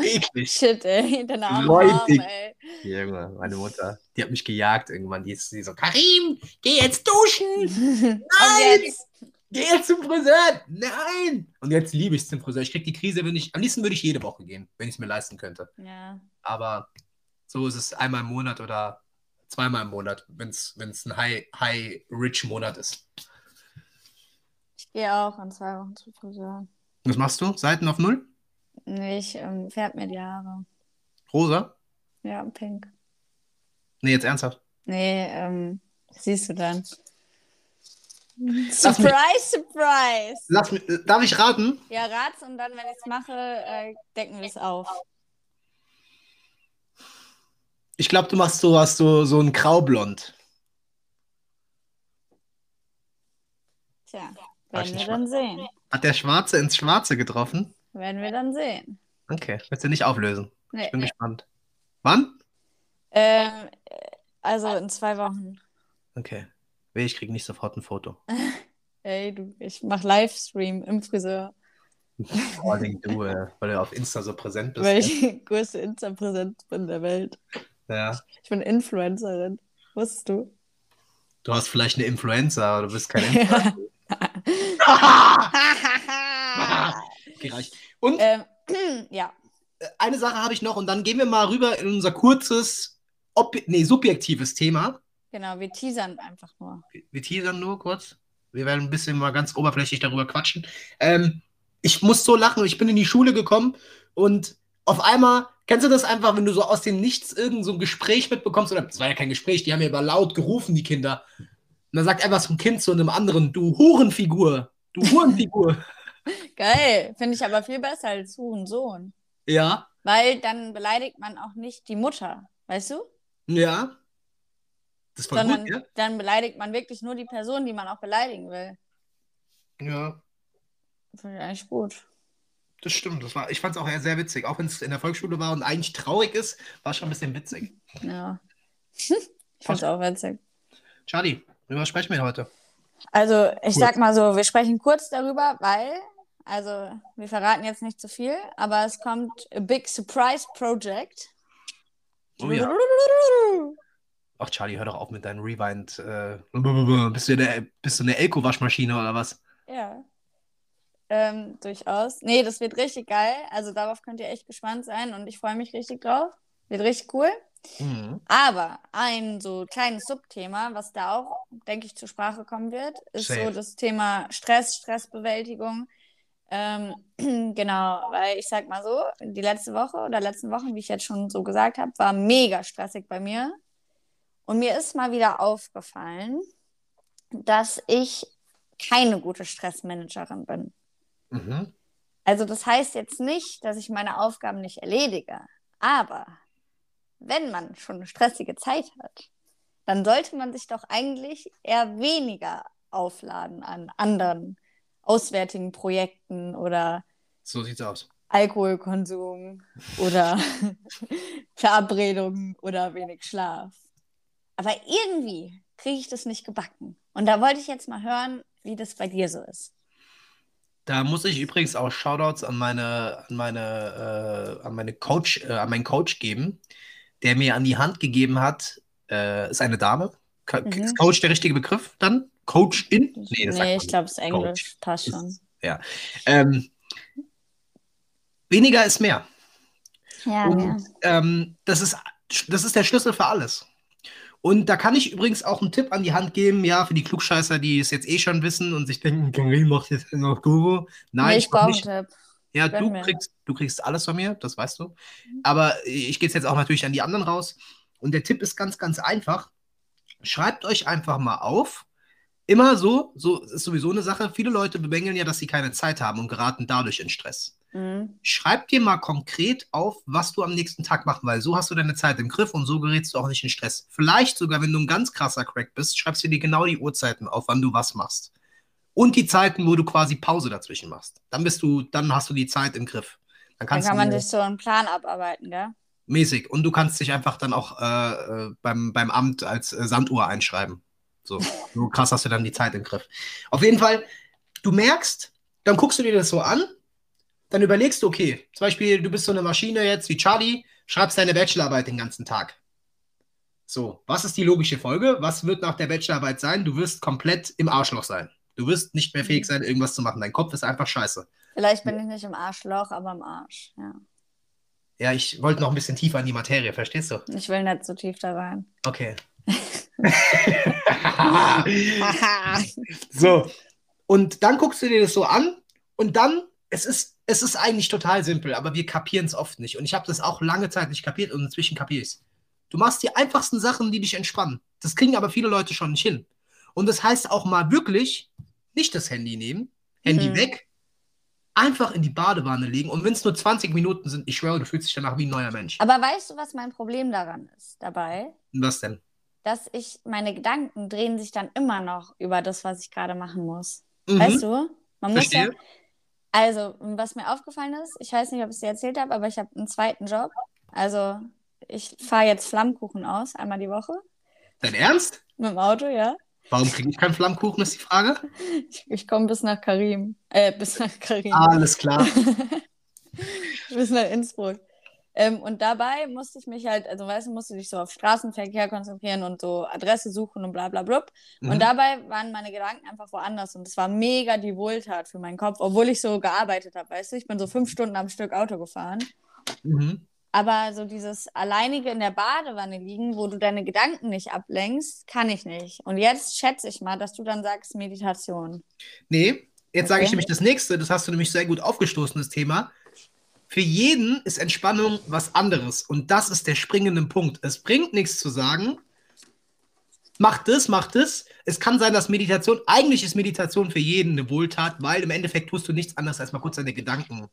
Eklig. shit, ey. Deine. Arme, ey. Junge, meine Mutter, die hat mich gejagt irgendwann. Die ist die so, Karim, geh jetzt duschen! Nein! jetzt? Geh jetzt zum Friseur! Nein! Und jetzt liebe ich es zum Friseur. Ich krieg die Krise, wenn ich, am liebsten würde ich jede Woche gehen, wenn ich es mir leisten könnte. Ja. Aber so ist es einmal im Monat oder zweimal im Monat, wenn es ein High- High-Rich-Monat ist. Ich gehe auch in zwei Wochen zum Friseur. Was machst du? Seiten auf Null? Nee, ich ähm, färb mir die Haare. Rosa? Ja, pink. Nee, jetzt ernsthaft. Nee, ähm, siehst du dann. mich- Surprise, surprise! Lass mich, darf ich raten? Ja, rat's und dann, wenn ich es mache, äh, decken wir es auf. Ich glaube, du machst so, hast so, so ein Graublond. Tja, werden wir dann sehen. Hat der Schwarze ins Schwarze getroffen? Werden wir dann sehen. Okay, willst du nicht auflösen? Nee, Ich bin nee. gespannt. Wann? Ähm, äh, also in zwei Wochen. Okay. Weh, ich krieg nicht sofort ein Foto. Ey, du, ich mach Livestream im Friseur, Vor allem du, äh, weil du auf Insta so präsent bist. weil ich die größte Insta-Präsenz bin der Welt. Ja. Ich bin Influencerin. Wusstest du? Du hast vielleicht eine Influencer, aber du bist kein Influencer. okay, reicht. Und ähm, ja, eine Sache habe ich noch und dann gehen wir mal rüber in unser kurzes, ob nee, subjektives Thema. genau, wir teasern einfach nur. Wir teasern nur kurz. Wir werden ein bisschen mal ganz oberflächlich darüber quatschen. Ähm, ich muss so lachen. Ich bin in die Schule gekommen und auf einmal, kennst du das einfach, wenn du so aus dem Nichts irgend so ein Gespräch mitbekommst? Oder es war ja kein Gespräch, die haben ja über laut gerufen, die Kinder. Und dann sagt einfach so ein Kind zu einem anderen, du Hurenfigur, du Hurenfigur. Geil, finde ich aber viel besser als Hurensohn. ja, Weil dann beleidigt man auch nicht die Mutter, weißt du? ja. Das voll Sondern gut, ja? dann beleidigt man wirklich nur die Person, die man auch beleidigen will. Ja. Finde ich eigentlich gut. Das stimmt. Das war, ich fand es auch eher sehr witzig. Auch wenn es in der Volksschule war und eigentlich traurig ist, war es schon ein bisschen witzig. Ja. ich fand es auch witzig. Charlie, worüber sprechen wir heute? Also, ich Kurz. sag mal so, wir sprechen kurz darüber, weil, also, wir verraten jetzt nicht zu viel, aber es kommt a Big Surprise Project. Oh ja. Ach, Charlie, hör doch auf mit deinem Rewind. Äh, bist, du eine, bist du eine Elko-Waschmaschine oder was? Ja. Ähm, durchaus. Nee, das wird richtig geil. Also darauf könnt ihr echt gespannt sein und ich freue mich richtig drauf. Wird richtig cool. Mhm. Aber ein so kleines Subthema, was da auch, denke ich, zur Sprache kommen wird, ist Safe. so das Thema Stress, Stressbewältigung. Ähm, genau, weil ich sag mal so, die letzte Woche oder letzten Wochen, wie ich jetzt schon so gesagt habe, war mega stressig bei mir. Und mir ist mal wieder aufgefallen, dass ich keine gute Stressmanagerin bin. Mhm. Also das heißt jetzt nicht, dass ich meine Aufgaben nicht erledige, aber wenn man schon eine stressige Zeit hat, dann sollte man sich doch eigentlich eher weniger aufladen an anderen auswärtigen Projekten oder So sieht's aus. Alkoholkonsum oder Verabredungen oder wenig Schlaf. Aber irgendwie kriege ich das nicht gebacken. Und da wollte ich jetzt mal hören, wie das bei dir so ist. Da muss ich übrigens auch Shoutouts an meine, an meine, äh, an meine Coach, äh, an meinen Coach geben, der mir an die Hand gegeben hat, äh, ist eine Dame. Co Mhm. Ist Coach der richtige Begriff dann? Coach-in? Nee, das sagt man ich glaube, es ist. Englisch. Coach. Passt schon. Ja. Ähm, weniger ist mehr. Ja, Und ähm, das, ist, das ist der Schlüssel für alles. Und da kann ich übrigens auch einen Tipp an die Hand geben, ja, für die Klugscheißer, die es jetzt eh schon wissen und sich denken, Karin macht jetzt noch Guru. Nein, nee, ich ich brauche einen nicht. Tipp. Ja, Gönn du mir. kriegst, du kriegst alles von mir, das weißt du. Mhm. Aber ich gehe jetzt auch natürlich an die anderen raus. Und der Tipp ist ganz, ganz einfach. Schreibt euch einfach mal auf. Immer so, so ist sowieso eine Sache. Viele Leute bemängeln ja, dass sie keine Zeit haben und geraten dadurch in Stress. Mhm. Schreib dir mal konkret auf, was du am nächsten Tag machen, weil so hast du deine Zeit im Griff und so gerätst du auch nicht in Stress. Vielleicht sogar, wenn du ein ganz krasser Crack bist, schreibst du dir genau die Uhrzeiten auf, wann du was machst. Und die Zeiten, wo du quasi Pause dazwischen machst. Dann bist du, dann hast du die Zeit im Griff. Dann Dann kann man sich so einen Plan abarbeiten, gell? mäßig. Und du kannst dich einfach dann auch äh, äh, beim, beim Amt als äh, Sanduhr einschreiben. So, so krass hast du dann die Zeit im Griff. Auf jeden Fall, du merkst, dann guckst du dir das so an, dann überlegst du, okay, zum Beispiel, du bist so eine Maschine jetzt wie Charlie, schreibst deine Bachelorarbeit den ganzen Tag. So, was ist die logische Folge? Was wird nach der Bachelorarbeit sein? Du wirst komplett im Arschloch sein. Du wirst nicht mehr fähig sein, irgendwas zu machen. Dein Kopf ist einfach scheiße. Vielleicht bin ich nicht im Arschloch, aber im Arsch. Ja. Ja, ich wollte noch ein bisschen tiefer in die Materie, verstehst du? Ich will nicht so tief da rein. Okay. so, und dann guckst du dir das so an und dann, es ist, es ist eigentlich total simpel, aber wir kapieren es oft nicht. Und ich habe das auch lange Zeit nicht kapiert und inzwischen kapiere ich es. Du machst die einfachsten Sachen, die dich entspannen. Das kriegen aber viele Leute schon nicht hin. Und das heißt auch mal wirklich nicht das Handy nehmen, Handy Mhm. weg, einfach in die Badewanne legen. Und wenn es nur 20 Minuten sind, ich schwöre, du fühlst dich danach wie ein neuer Mensch. Aber weißt du, was mein Problem daran ist dabei? Was denn? Dass ich, meine Gedanken drehen sich dann immer noch über das, was ich gerade machen muss. Mhm. Weißt du? Man muss ja, Verstehe. Also, was mir aufgefallen ist, ich weiß nicht, ob ich es dir erzählt habe, aber ich habe einen zweiten Job. Also, ich fahre jetzt Flammkuchen aus, einmal die Woche. Dein Ernst? Mit dem Auto, ja. Warum kriege ich keinen Flammkuchen, ist die Frage. Ich, ich komme bis nach Karim. Äh, bis nach Karim. Alles klar. bis nach Innsbruck. Ähm, und dabei musste ich mich halt, also weißt du, musste dich so auf Straßenverkehr konzentrieren und so Adresse suchen und bla bla blub. Mhm. Und dabei waren meine Gedanken einfach woanders und es war mega die Wohltat für meinen Kopf, obwohl ich so gearbeitet habe, weißt du, ich bin so fünf Stunden am Stück Auto gefahren. Mhm. Aber so dieses alleinige in der Badewanne liegen, wo du deine Gedanken nicht ablenkst, kann ich nicht. Und jetzt schätze ich mal, dass du dann sagst Meditation. Nee, jetzt sage ich Okay. nämlich das nächste, das hast du nämlich sehr gut aufgestoßen, das Thema. Für jeden ist Entspannung was anderes. Und das ist der springende Punkt. Es bringt nichts zu sagen, mach das, mach das. Es kann sein, dass Meditation, eigentlich ist Meditation für jeden eine Wohltat, weil im Endeffekt tust du nichts anderes, als mal kurz deine Gedanken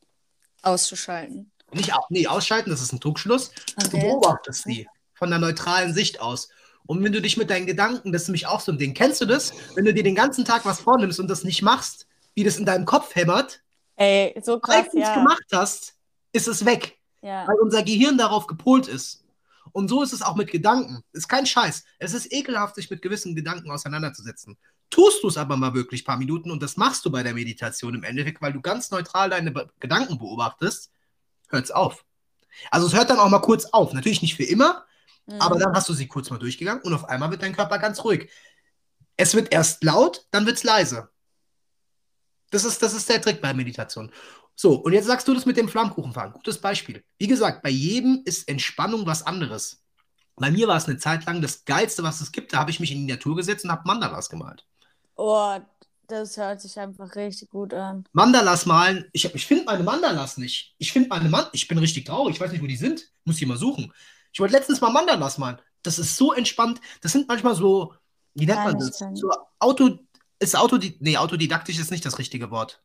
Auszuschalten. nicht nee, ausschalten, das ist ein Trugschluss. Du Okay. beobachtest die von der neutralen Sicht aus. Und wenn du dich mit deinen Gedanken, das ist nämlich auch so ein Ding, kennst du das? Wenn du dir den ganzen Tag was vornimmst und das nicht machst, wie das in deinem Kopf hämmert, Ey, so krass, du es ja. gemacht hast, ist es weg. ja. weil unser Gehirn darauf gepolt ist. Und so ist es auch mit Gedanken. Ist kein Scheiß. Es ist ekelhaft, sich mit gewissen Gedanken auseinanderzusetzen. Tust du es aber mal wirklich ein paar Minuten und das machst du bei der Meditation im Endeffekt, weil du ganz neutral deine Be Gedanken beobachtest, hört's auf. Also es hört dann auch mal kurz auf. Natürlich nicht für immer, Mhm. aber dann hast du sie kurz mal durchgegangen und auf einmal wird dein Körper ganz ruhig. Es wird erst laut, dann wird's leise. Das ist, das ist der Trick bei Meditation. So, und jetzt sagst du das mit dem Flammkuchenfahren. Gutes Beispiel. Wie gesagt, bei jedem ist Entspannung was anderes. Bei mir war es eine Zeit lang das Geilste, was es gibt. Da habe ich mich in die Natur gesetzt und habe Mandalas gemalt. Oh, das hört sich einfach richtig gut an. Mandalas malen. Ich, ich finde meine Mandalas nicht. Ich finde meine Mandalas. Ich bin richtig traurig. Ich weiß nicht, wo die sind. Muss die mal suchen. Ich wollte letztens mal Mandalas malen. Das ist so entspannt. Das sind manchmal so, wie nennt man das? So Auto, ist Autodi nee, autodidaktisch ist nicht das richtige Wort.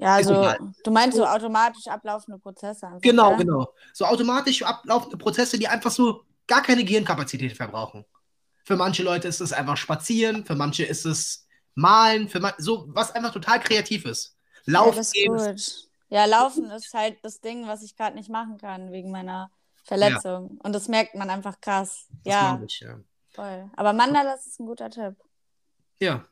Ja, also du meinst so automatisch ablaufende Prozesse einfach. Genau, ja? genau. So automatisch ablaufende Prozesse, die einfach so gar keine Gehirnkapazität verbrauchen. Für manche Leute ist es einfach spazieren, für manche ist es malen, für man so was einfach total kreativ ist. Ja, Laufen das ist gut. Ja, Laufen ist halt das Ding, was ich gerade nicht machen kann wegen meiner Verletzung. Und das merkt man einfach krass. das ja, ich, ja. voll. Aber Mandalas ist ein guter Tipp. Ja.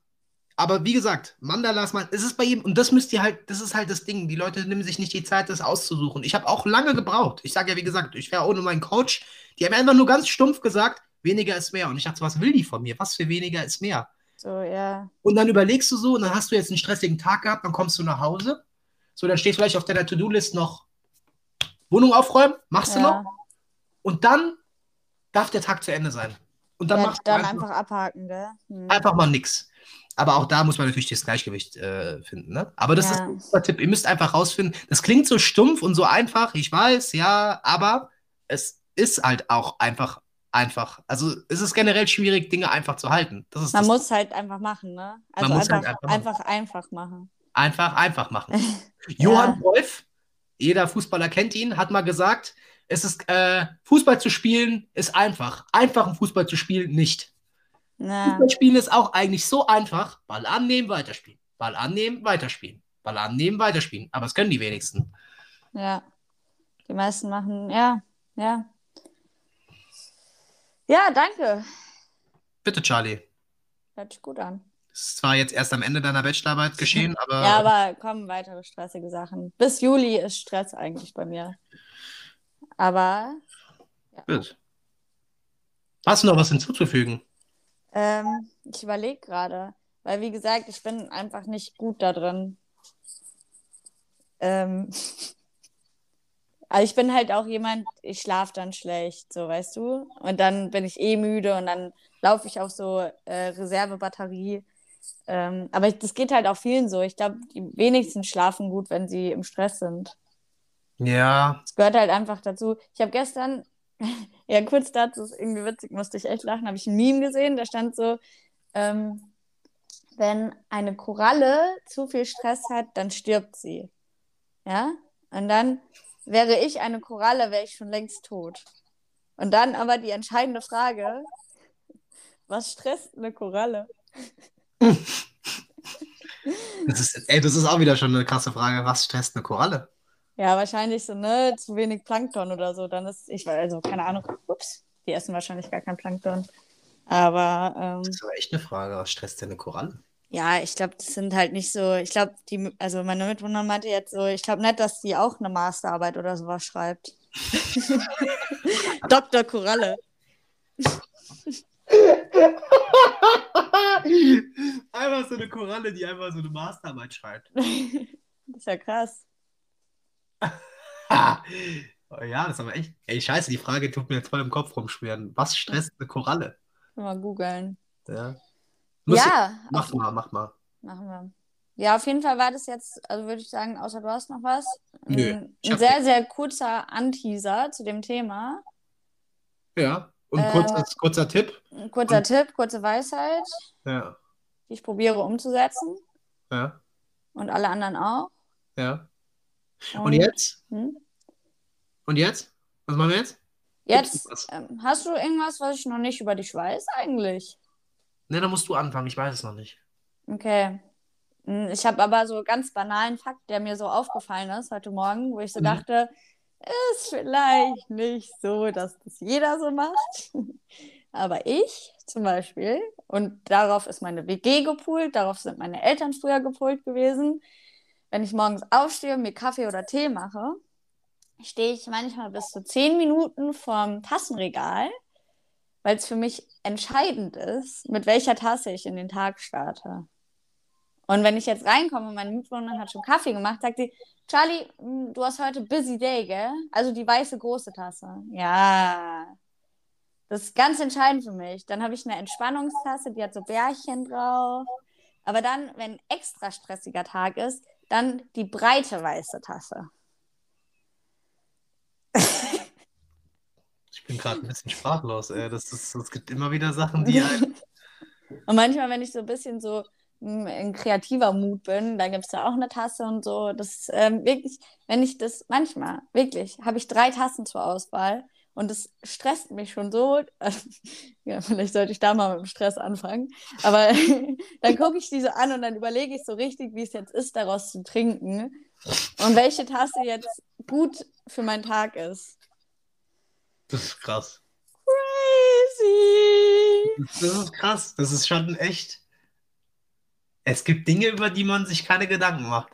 Aber wie gesagt, Mandalas, man, es ist bei jedem, und das müsst ihr halt, das ist halt das Ding. Die Leute nehmen sich nicht die Zeit, das auszusuchen. Ich habe auch lange gebraucht. Ich sage ja, wie gesagt, ich wäre ohne meinen Coach. Die haben einfach nur ganz stumpf gesagt, weniger ist mehr. Und ich dachte, was will die von mir? Was für weniger ist mehr? So, ja. Und dann überlegst du so, und dann hast du jetzt einen stressigen Tag gehabt, dann kommst du nach Hause. So, dann steht vielleicht auf deiner To-Do-List noch Wohnung aufräumen, machst du Ja, noch. Und dann darf der Tag zu Ende sein. Und dann ja machst du dann einfach, einfach abhaken, gell? Hm. einfach mal nix. Aber auch da muss man natürlich das Gleichgewicht äh, finden. Ne? Aber das Ja. ist ein super Tipp. Ihr müsst einfach rausfinden. Das klingt so stumpf und so einfach, ich weiß, ja, aber es ist halt auch einfach einfach. Also es ist generell schwierig, Dinge einfach zu halten. Man das muss halt einfach machen, ne? Also muss einfach, halt einfach einfach, einfach machen. Einfach, einfach machen. Johann Cruyff, jeder Fußballer kennt ihn, hat mal gesagt, es ist äh, Fußball zu spielen ist einfach. Einfachen Fußball zu spielen nicht. Ja. Fußball spielen ist auch eigentlich so einfach. Ball annehmen, weiterspielen. Ball annehmen, weiterspielen. Ball annehmen, weiterspielen. Aber es können die wenigsten. Ja. Die meisten machen, ja, ja. Ja, danke. Bitte, Charlie. Hört sich gut an. Das ist zwar jetzt erst am Ende deiner Bachelorarbeit geschehen, aber, Ja, aber kommen weitere stressige Sachen. Bis Juli ist Stress eigentlich bei mir. Aber gut. Hast du noch was hinzuzufügen? Ähm, ich überlege gerade, weil wie gesagt, ich bin einfach nicht gut da drin. Ähm, also ich bin halt auch jemand, ich schlafe dann schlecht, so weißt du. Und dann bin ich eh müde und dann laufe ich auf so äh, Reservebatterie. Ähm, aber das geht halt auch vielen so. Ich glaube, die wenigsten schlafen gut, wenn sie im Stress sind. Ja, Es gehört halt einfach dazu. Ich habe gestern, ja, kurz dazu, ist irgendwie witzig, musste ich echt lachen, habe ich ein Meme gesehen, da stand so, ähm, wenn eine Koralle zu viel Stress hat, dann stirbt sie. Ja? Und dann wäre ich eine Koralle, wäre ich schon längst tot. Und dann aber die entscheidende Frage, was stresst eine Koralle? das ist, ey, das ist auch wieder schon eine krasse Frage. Was stresst eine Koralle? Ja, wahrscheinlich so, ne, zu wenig Plankton oder so. Dann ist, ich weiß, also keine Ahnung, ups, die essen wahrscheinlich gar kein Plankton. Aber ähm, Das ist aber echt eine Frage. Was stresst denn eine Koralle? ja, ich glaube, das sind halt nicht so, ich glaube, die, also meine Mitwohnerin meinte jetzt so, ich glaube nicht, dass die auch eine Masterarbeit oder sowas schreibt. Dr. Koralle. einfach so eine Koralle, die einfach so eine Masterarbeit schreibt. Das ist ja krass. Ja, das ist aber echt. Ey, scheiße, die Frage tut mir jetzt voll im Kopf rumschweren. Was stresst eine Koralle? Mal googeln. Ja. Muss Ja, Ich, mach mal, mach mal. machen wir. Ja, auf jeden Fall war das jetzt, also würde ich sagen, außer du hast noch was. Nö, Ein, ein hab sehr, sehr kurzer Anteaser zu dem Thema. Ja. Und Äh, kurzer, kurzer Tipp. Ein kurzer Tipp, kurze Weisheit, Ja. die ich probiere umzusetzen. Ja. Und alle anderen auch. Ja. Und jetzt? Hm? Und jetzt? Was machen wir jetzt? Jetzt, ähm, hast du irgendwas, was ich noch nicht über dich weiß eigentlich? Ne, da musst du anfangen. Ich weiß es noch nicht. Okay. Hm, Ich habe aber so ganz banalen Fakt, der mir so aufgefallen ist heute Morgen, wo ich so Mhm. dachte, ist vielleicht nicht so, dass das jeder so macht. Aber ich zum Beispiel, und darauf ist meine WG gepoolt, darauf sind meine Eltern früher gepoolt gewesen. Wenn ich morgens aufstehe und mir Kaffee oder Tee mache, stehe ich manchmal bis zu zehn Minuten vorm Tassenregal, weil es für mich entscheidend ist, mit welcher Tasse ich in den Tag starte. Und wenn ich jetzt reinkomme und meine Mitbewohnerin hat schon Kaffee gemacht, sagt sie, Charlie, mh, du hast heute busy day, gell? Also die weiße große Tasse. Ja. Das ist ganz entscheidend für mich. Dann habe ich eine Entspannungstasse, die hat so Bärchen drauf. Aber dann, wenn ein extra stressiger Tag ist, dann die breite weiße Tasse. Ich bin gerade ein bisschen sprachlos. Ey. Das ist, es gibt immer wieder Sachen, die einen. Und manchmal, wenn ich so ein bisschen so mm, in kreativer Mut bin, dann gibt es da auch eine Tasse und so. Das ist ähm, wirklich, wenn ich das, manchmal, wirklich, habe ich drei Tassen zur Auswahl und das stresst mich schon so. ja, vielleicht sollte ich da mal mit dem Stress anfangen. Aber dann gucke ich die so an und dann überlege ich so richtig, wie es jetzt ist, daraus zu trinken und welche Tasse jetzt gut für meinen Tag ist. Das ist krass. Crazy! Das ist krass. Das ist schon echt. Es gibt Dinge, über die man sich keine Gedanken macht.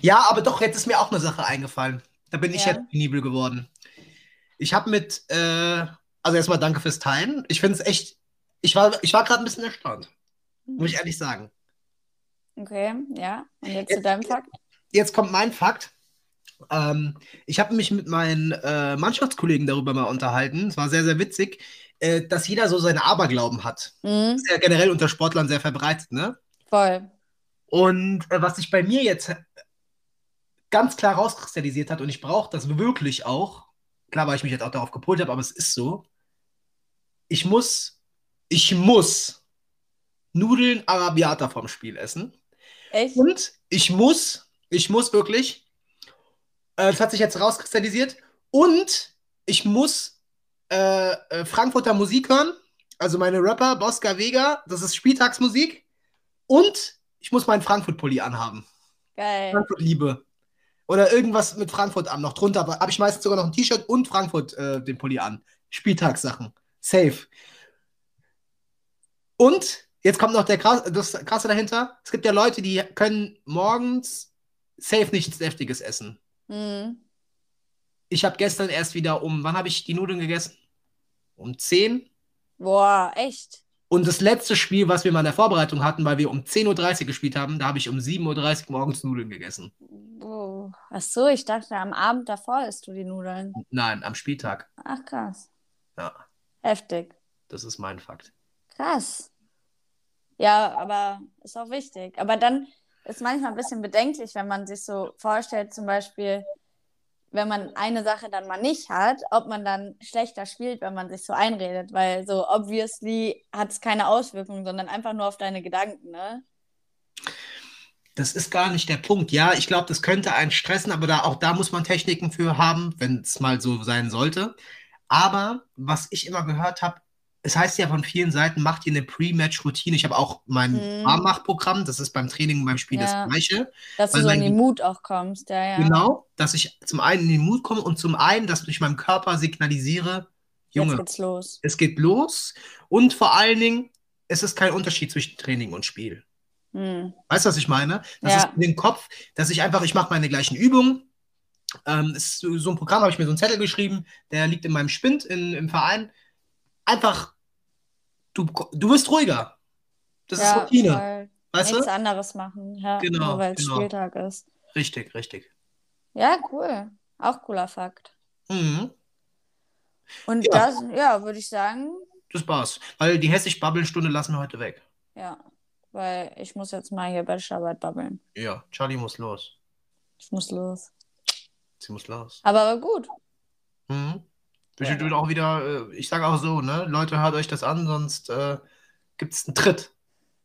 Ja, aber doch, jetzt ist mir auch eine Sache eingefallen. Da bin ich Ja. jetzt penibel geworden. Ich habe mit, äh, also erstmal danke fürs Teilen. Ich finde es echt, ich war, ich war gerade ein bisschen erstaunt, muss ich ehrlich sagen. Okay, ja. Und jetzt zu deinem Fakt? Jetzt kommt mein Fakt. Ähm, ich habe mich mit meinen äh, Mannschaftskollegen darüber mal unterhalten. Es war sehr, sehr witzig, äh, dass jeder so seine Aberglauben hat. Mhm, ist ja generell unter Sportlern sehr verbreitet, ne? voll. Und äh, was sich bei mir jetzt ganz klar rauskristallisiert hat, und ich brauche das wirklich auch, klar, weil ich mich jetzt auch darauf gepolt habe, aber es ist so, ich muss, ich muss Nudeln Arabiata vom Spiel essen. Echt? Und ich muss, ich muss wirklich, äh, das hat sich jetzt rauskristallisiert, und ich muss äh, äh, Frankfurter Musik hören, also meine Rapper, Bosca Vega, das ist Spieltagsmusik, und ich muss meinen Frankfurt-Pulli anhaben. Geil. Frankfurt-Liebe. Oder irgendwas mit Frankfurt an, noch drunter, aber habe ich meistens sogar noch ein T-Shirt und Frankfurt äh, den Pulli an. Spieltagssachen. Safe. Und jetzt kommt noch der Krass, das Krasse dahinter. Es gibt ja Leute, die können morgens safe nichts Deftiges essen. Mhm. Ich habe gestern erst wieder um, wann habe ich die Nudeln gegessen? Um 10. Boah, echt? Und das letzte Spiel, was wir mal in der Vorbereitung hatten, weil wir um 10.30 Uhr gespielt haben, da habe ich um 7.30 Uhr morgens Nudeln gegessen. Oh. Ach so, ich dachte, am Abend davor isst du die Nudeln. Nein, am Spieltag. Ach, krass. Ja, Heftig. das ist mein Fakt. Krass. Ja, aber ist auch wichtig. Aber dann ist manchmal ein bisschen bedenklich, wenn man sich so vorstellt, zum Beispiel, wenn man eine Sache dann mal nicht hat, ob man dann schlechter spielt, wenn man sich so einredet. Weil so obviously hat es keine Auswirkungen, sondern einfach nur auf deine Gedanken, ne? Das ist gar nicht der Punkt. Ja, ich glaube, das könnte einen stressen, aber da, auch da muss man Techniken für haben, wenn es mal so sein sollte. Aber was ich immer gehört habe, es heißt ja von vielen Seiten, macht ihr eine Pre-Match-Routine. Ich habe auch mein Mhm. Warmmachprogramm, das ist beim Training und beim Spiel Ja. das gleiche. Dass du so in den Mut auch kommst, ja, ja. Genau, dass ich zum einen in den Mut komme und zum einen, dass ich meinem Körper signalisiere, Jetzt Junge, geht's los. es geht los und vor allen Dingen, es ist kein Unterschied zwischen Training und Spiel. Hm. Weißt du, was ich meine? Das Ja. ist in den Kopf, dass ich einfach, ich mache meine gleichen Übungen. Ähm, ist so, so ein Programm, habe ich mir so einen Zettel geschrieben, der liegt in meinem Spind in, im Verein. Einfach, du, du wirst ruhiger. Das ist ja, Routine. voll. Weißt Nichts du? anderes machen, ja, Genau, nur weil es genau. Spieltag ist. Richtig, richtig. Ja, cool. Auch cooler Fakt. Mhm. Und Ja. das, ja, würde ich sagen, Das war's. Weil die hessisch-Babbeln-Stunde lassen wir heute weg. ja. Weil ich muss jetzt mal hier Bachelorarbeit babbeln. Ja, Charlie muss los. Ich muss los. Sie muss los. Aber gut. Mhm. Ich Ja. will auch wieder, äh, ich sage auch so, ne? Leute, hört euch das an, sonst äh, gibt es einen Tritt.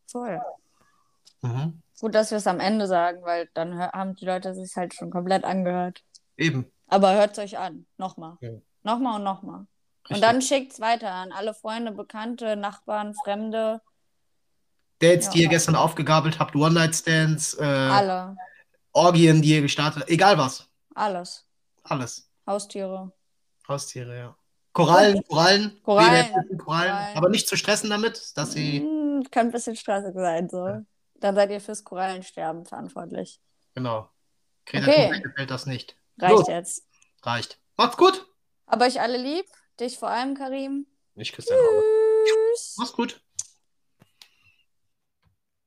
Voll. Mhm. Gut, dass wir es am Ende sagen, weil dann haben die Leute sich halt schon komplett angehört. Eben. Aber hört es euch an. Nochmal. Ja. Nochmal und nochmal. Und Richtig. dann schickt es weiter an alle Freunde, Bekannte, Nachbarn, Fremde. Dates, Ja. die ihr gestern aufgegabelt habt, One-Night-Stands, äh, Alle. Orgien, die ihr gestartet habt, egal was. Alles. Alles. Haustiere. Haustiere, ja. Korallen, Korallen, Korallen. Korallen, Korallen. aber nicht zu stressen damit, dass sie, Hm, kann ein bisschen stressig sein, so. Dann seid ihr fürs Korallensterben verantwortlich. genau. Greta Okay. Gefällt das nicht. Reicht Los. jetzt. Reicht. Macht's gut. Aber euch alle lieb. Dich vor allem, Karim. Ich küsse deine Augen. Tschüss. Mach's gut.